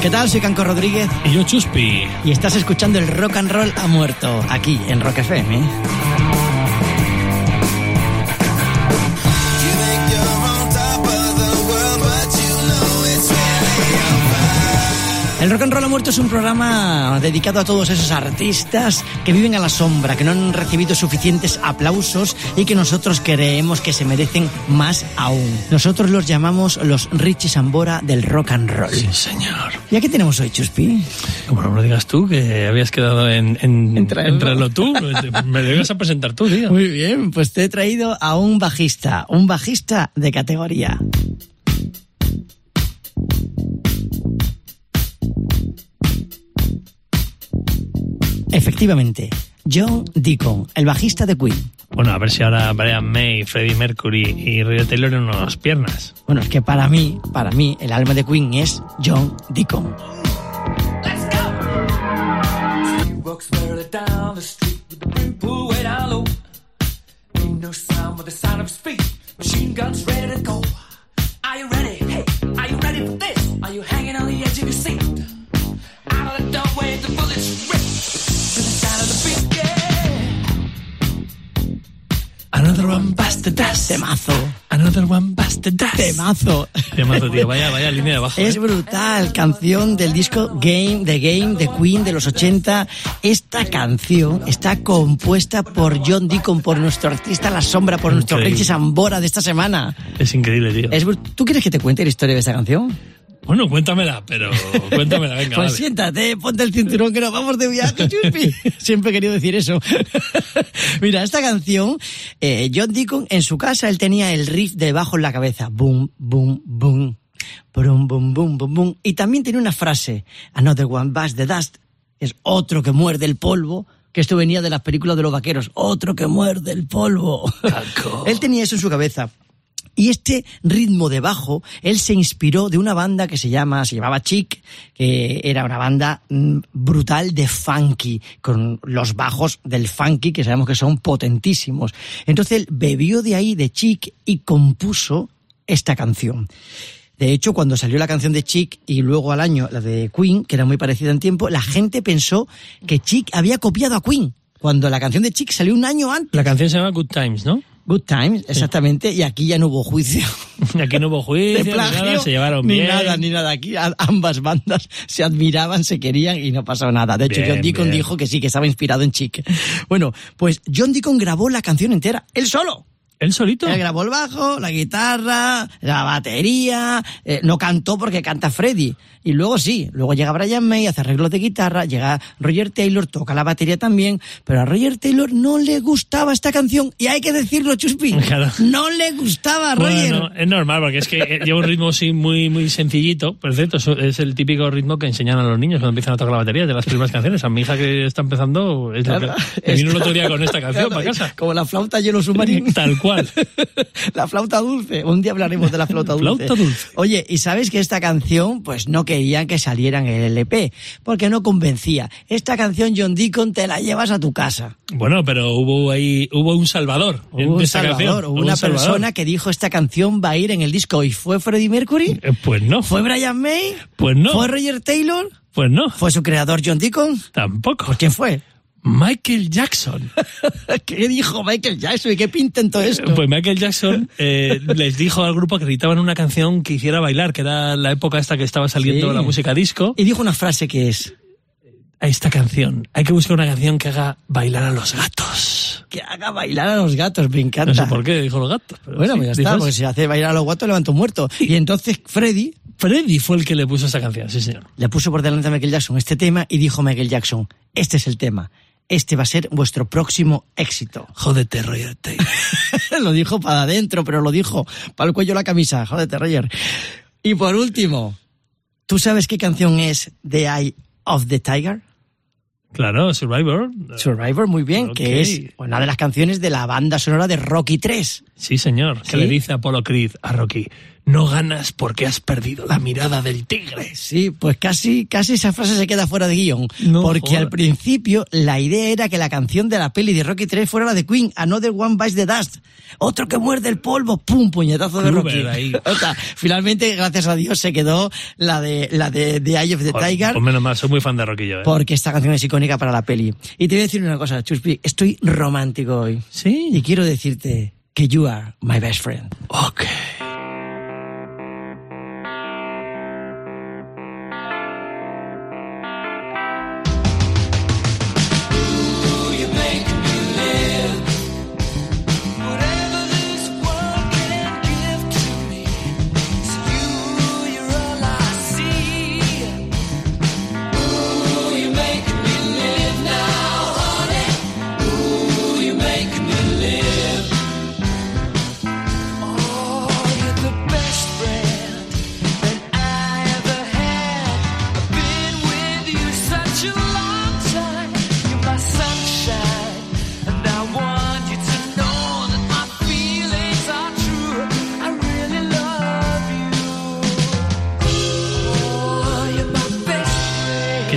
¿Qué tal? Soy Canco Rodríguez Y yo, Chuspi. y estás escuchando el Rock and Roll ha muerto aquí en Rock FM. El Rock and Roll ha muerto es un programa dedicado a todos esos artistas que viven a la sombra, que no han recibido suficientes aplausos y que nosotros creemos que se merecen más aún. Nosotros los llamamos los Richie Sambora del Rock and Roll. Sí, señor. ¿Y a qué tenemos hoy, Chuspi? Como no me lo digas tú, que habías quedado en, en, En traerlo. en traerlo tú. Me ibas a presentar tú, tío. Muy bien, pues te he traído a un bajista, un bajista de categoría. Efectivamente, John Deacon, el bajista de Queen. Bueno, a ver si ahora Brian May, Freddie Mercury y Roger Taylor en unas piernas. Bueno, es que para mí, para mí, el alma de Queen es John Deacon. Machine guns ready to go. Are you ready? Hey, are you ready for this? Are you hanging busted dust. Temazo, Another one busted dust. temazo. Temazo, tío. Vaya, vaya línea de bajo. Es ¿eh? brutal, canción del disco Game, The Game, de Queen de los 80. Esta canción está compuesta por John Deacon, por nuestro artista La Sombra, por nuestro Increíble. Richie Sambora de esta semana. Es increíble, tío. Es ¿Tú quieres que te cuente la historia de esta canción? Bueno, cuéntamela, pero cuéntamela, venga, Pues vale. siéntate, ponte el cinturón que nos vamos de viaje, Chuspi. Siempre he querido decir eso. Mira, esta canción, eh, John Deacon en su casa, él tenía el riff de bajo en la cabeza. Boom, boom, boom. Brum, boom, boom, boom, boom. Y también tiene una frase. Another one bites the dust. Es otro que muerde el polvo. Que esto venía de las películas de los vaqueros. Otro que muerde el polvo. Caco. él tenía eso en su cabeza. Y este ritmo de bajo, él se inspiró de una banda que se llama, se llamaba Chic, que era una banda mm, brutal de funky, con los bajos del funky que sabemos que son potentísimos. Entonces él bebió de ahí, de Chic, y compuso esta canción. De hecho, cuando salió la canción de Chic y luego al año la de Queen, que era muy parecida en tiempo, la gente pensó que Chic había copiado a Queen. Cuando la canción de Chic salió un año antes. La canción se llama Good Times, ¿no? Good Times, exactamente, y aquí ya no hubo juicio Aquí no hubo juicio, de ni nada, plagio, se llevaron ni bien. nada, ni nada. Aquí ambas bandas se admiraban, se querían y no pasó nada. De hecho, Bien, John Deacon bien. dijo que sí, que estaba inspirado en Chic. Bueno, pues John Deacon grabó la canción entera, él solo. ¿Él solito? Él grabó el bajo, la guitarra, la batería, eh, no cantó porque canta Freddy. Y luego sí, luego llega Brian May, hace arreglos de guitarra, llega Roger Taylor, toca la batería también, pero a Roger Taylor no le gustaba esta canción, y hay que decirlo, Chuspi, Claro. no le gustaba a Roger. Bueno, es normal, porque es que eh, lleva un ritmo sí, muy, muy sencillito. Por cierto, es el típico ritmo que enseñan a los niños cuando empiezan a tocar la batería de las primeras canciones. A mi hija que está empezando, es lo Claro. que, me vino el otro día con esta canción Claro, para casa. Como la flauta hielo submarino. Tal cual. la flauta dulce. Un día hablaremos de la flauta dulce. Flauta dulce. Oye, y sabes que esta canción, pues no querían que saliera en el LP, porque no convencía. Esta canción, John Deacon, te la llevas a tu casa. Bueno, pero hubo ahí, hubo un salvador. en Hubo un esta salvador, canción. hubo una un salvador. persona que dijo esta canción va a ir en el disco. ¿Y fue Freddie Mercury? Eh, Pues no. ¿Fue Brian May? Pues no. ¿Fue Roger Taylor? Pues no. ¿Fue su creador John Deacon? Tampoco. ¿Pues quién fue? Michael Jackson. ¿Qué dijo Michael Jackson? ¿Y qué pinta en todo esto? Pues Michael Jackson eh, les dijo al grupo que necesitaban una canción que hiciera bailar, que era la época esta que estaba saliendo Sí. la música disco. Y dijo una frase que es... A esta canción. Hay que buscar una canción que haga bailar a los gatos. Que haga bailar a los gatos, me encanta. No sé por qué dijo los gatos. pero Bueno, sí, pues ya está, porque si hace bailar a los gatos levanta un muerto. Y entonces Freddy Freddy fue el que le puso esta canción, sí señor. le puso por delante a Michael Jackson este tema y dijo Michael Jackson, este es el tema, este va a ser vuestro próximo éxito. Jódete, Roger Taylor. lo dijo para adentro, pero lo dijo para el cuello de la camisa, jódete, Roger. Y por último, ¿tú sabes qué canción es The Eye of the Tiger? claro, Survivor. Survivor, muy bien, que es una de las canciones de la banda sonora de Rocky 3. Sí, señor. Que ¿Sí? le dice Apollo Creed a Rocky. No ganas porque has perdido la mirada del tigre. Sí, pues casi, casi esa frase se queda fuera de guion. No porque al principio la idea era que la canción de la peli de Rocky 3 fuera la de Queen, Another One Bites the Dust. Otro que muerde el polvo, pum, puñetazo de Kluber Rocky. ahí. O sea, finalmente, gracias a Dios, se quedó la de, la de The Eye of the Joder, Tiger. Pues menos mal, soy muy fan de Roquillo. ¿eh? Porque esta canción es icónica para la peli. Y te voy a decir una cosa, Chuspi, estoy romántico hoy. Sí. Y quiero decirte que you are my best friend. Ok.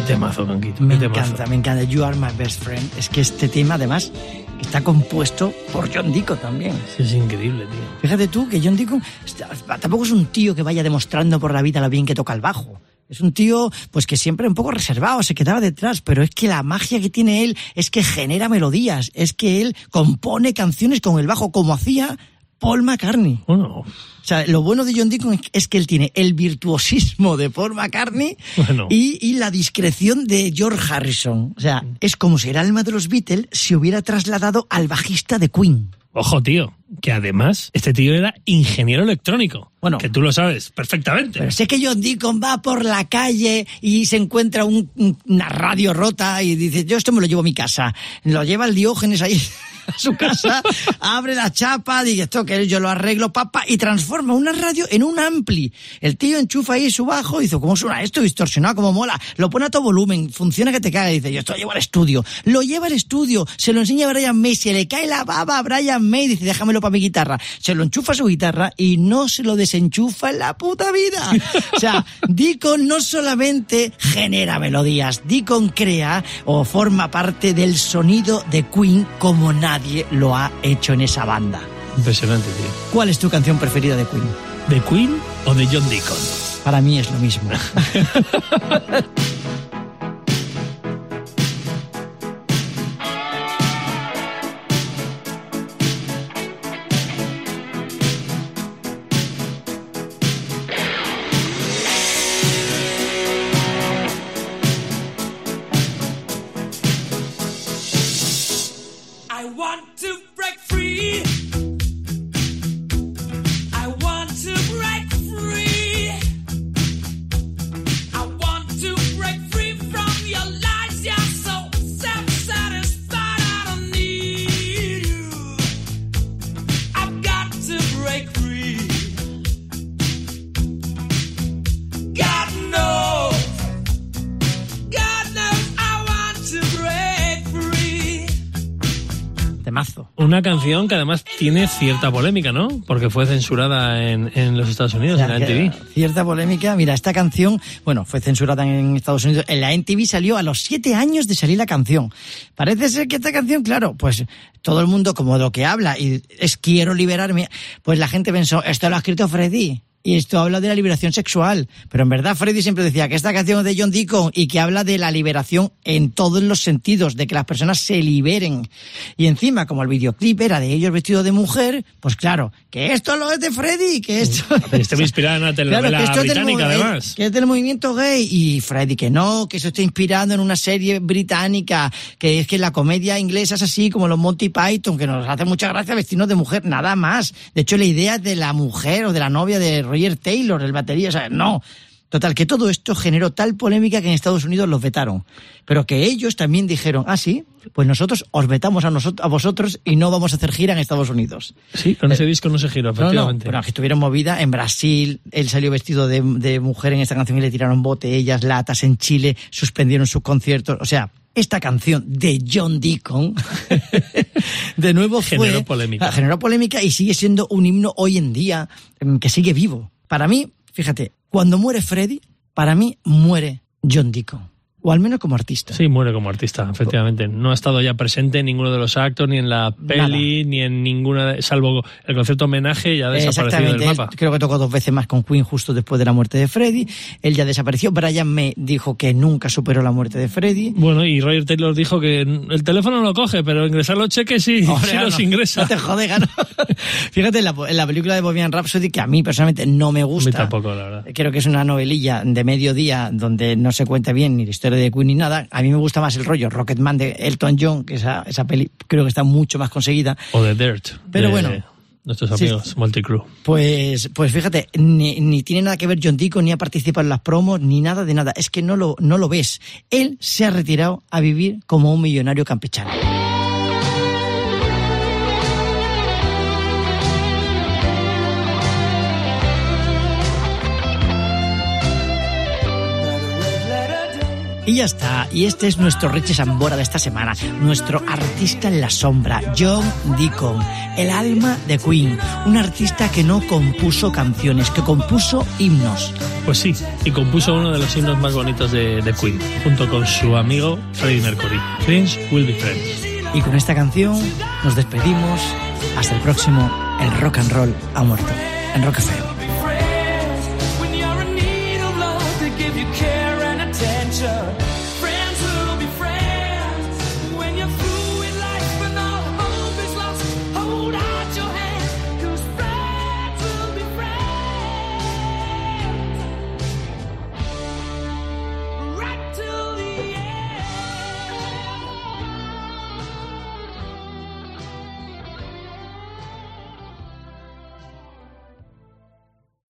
Qué temazo, Conquito. Me temazo. encanta, me encanta. You are my best friend. Es que este tema, además, está compuesto por John Deacon también. Sí, es increíble, tío. Fíjate tú que John Deacon tampoco es un tío que vaya demostrando por la vida lo bien que toca el bajo. Es un tío, pues que siempre un poco reservado, se quedaba detrás, pero es que la magia que tiene él es que genera melodías, es que él compone canciones con el bajo como hacía Paul McCartney. Bueno, O sea, lo bueno de John Deacon es que él tiene el virtuosismo de Paul McCartney Bueno. y, y la discreción de George Harrison. O sea, es como si el alma de los Beatles se hubiera trasladado al bajista de Queen. ojo, tío, que además este tío era ingeniero electrónico. Bueno. que tú lo sabes perfectamente. Pero sé que John Deacon va por la calle y se encuentra un- un- una radio rota y dice, yo esto me lo llevo a mi casa. Lo lleva el Diógenes ahí a su casa, abre la chapa, dice, esto que yo lo arreglo, papá, y transforma una radio en un ampli. El tío enchufa ahí su bajo dice, ¿cómo suena esto? Distorsionado, como mola. Lo pone a todo volumen, funciona que te caga. Dice, yo esto lo llevo al estudio. Lo lleva al estudio, se lo enseña a Brian May, se le cae la baba a Brian May, dice, déjamelo para mi guitarra. Se lo enchufa a su guitarra y no se lo desenchufa en la puta vida. O sea, Deacon no solamente genera melodías, Deacon crea o forma parte del sonido de Queen como nadie lo ha hecho en esa banda. Impresionante, tío. ¿Cuál es tu canción preferida de Queen? ¿De Queen o de John Deacon? Para mí es lo mismo. Temazo. Una canción que además tiene cierta polémica, ¿no? Porque fue censurada en, en los Estados Unidos, en la NTV. Cierta polémica. Mira, esta canción, bueno, fue censurada en Estados Unidos. En la NTV salió a los siete años de salir la canción. Parece ser que esta canción, claro, pues todo el mundo como lo que habla y es quiero liberarme, pues la gente pensó, esto lo ha escrito Freddy. Y esto habla de la liberación sexual. Pero en verdad Freddy siempre decía que esta canción es de John Deacon y que habla de la liberación en todos los sentidos, de que las personas se liberen. Y encima, como el videoclip era de ellos vestidos de mujer, pues claro, que esto lo es de Freddy, que esto... Estaba inspirada en una telenovela que esto es del británica, además. Que es del movimiento gay. Y Freddy, que no, que eso está inspirado en una serie británica, que es que la comedia inglesa es así como los Monty Python, que nos hace mucha gracia vestirnos de mujer, nada más. De hecho, la idea es de la mujer o de la novia de Roger Taylor, el batería, o sea, no. Total, que todo esto generó tal polémica que en Estados Unidos los vetaron. Pero que ellos también dijeron, ah, sí, pues nosotros os vetamos a, nosotros, a vosotros y no vamos a hacer gira en Estados Unidos. Sí, con ese disco no se giró, No, no, efectivamente. pero que tuvieron movida en Brasil, él salió vestido de, de mujer en esta canción y le tiraron botellas, latas en Chile, suspendieron sus conciertos, o sea, esta canción de John Deacon de nuevo fue Generó polémica. Ah, generó polémica y sigue siendo un himno hoy en día em, que sigue vivo para mí, fíjate, cuando muere Freddy, para mí muere John Deacon. O al menos como artista. Sí, muere como artista, efectivamente. No ha estado ya presente en ninguno de los actos, ni en la peli, ni en ninguna, salvo el concepto homenaje, ya ha desaparecido del Exactamente. mapa. Él creo que tocó dos veces más con Queen justo después de la muerte de Freddy. Él ya desapareció. Brian May dijo que nunca superó la muerte de Freddy. Bueno, y Roger Taylor dijo que el teléfono no lo coge, pero ingresar los cheques sí, Hombre, sí los no, ingresa. No te jode, gano. Fíjate, en la, en la película de Bohemian Rhapsody, que a mí personalmente no me A mí gusta. tampoco, la verdad. Creo que es una novelilla de mediodía donde no se cuenta bien ni la historia de Queen ni nada. A mí me gusta más el rollo Rocketman de Elton John, que esa, esa peli creo que está mucho más conseguida. O de Dirt. Pero de bueno. Nuestros Sí. amigos, Multicrew. Pues, pues fíjate, ni, ni tiene nada que ver John Deacon, ni ha participado en las promos, ni nada de nada. Es que no lo, no lo ves. Él se ha retirado a vivir como un millonario campechano. Y ya está. Y este es nuestro Richie Sambora de esta semana. Nuestro artista en la sombra, John Deacon. El alma de Queen. Un artista que no compuso canciones, que compuso himnos. Pues sí, y compuso uno de los himnos más bonitos de, de Queen, junto con su amigo Freddie Mercury. Friends will be friends. Y con esta canción nos despedimos. Hasta el próximo. El rock and roll ha muerto. En Rock FM.